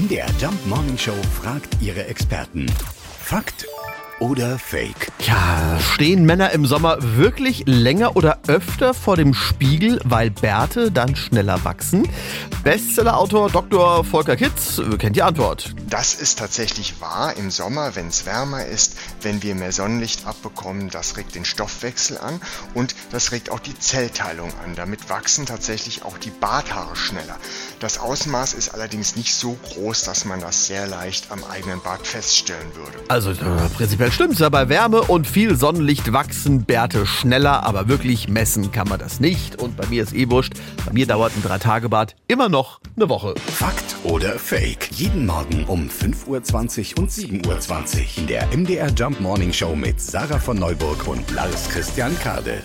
MDR Jump Morning Show fragt ihre Experten. Fakt oder Fake? Ja, stehen Männer im Sommer wirklich länger oder öfter vor dem Spiegel, weil Bärte dann schneller wachsen? Bestsellerautor Dr. Volker Kitz kennt die Antwort. Das ist tatsächlich wahr. Im Sommer, wenn es wärmer ist, wenn wir mehr Sonnenlicht abbekommen, das regt den Stoffwechsel an und das regt auch die Zellteilung an. Damit wachsen tatsächlich auch die Barthaare schneller. Das Ausmaß ist allerdings nicht so groß, dass man das sehr leicht am eigenen Bart feststellen würde. Also äh, prinzipiell stimmt's ja. Bei Wärme und viel Sonnenlicht wachsen Bärte schneller, aber wirklich messen kann man das nicht. Und bei mir ist eh wurscht. Bei mir dauert ein Drei-Tage-Bad immer noch eine Woche. Fakt oder Fake? Jeden Morgen um 5.20 Uhr und 7.20 Uhr in der MDR Jump Morning Show mit Sarah von Neuburg und Lars Christian Kade.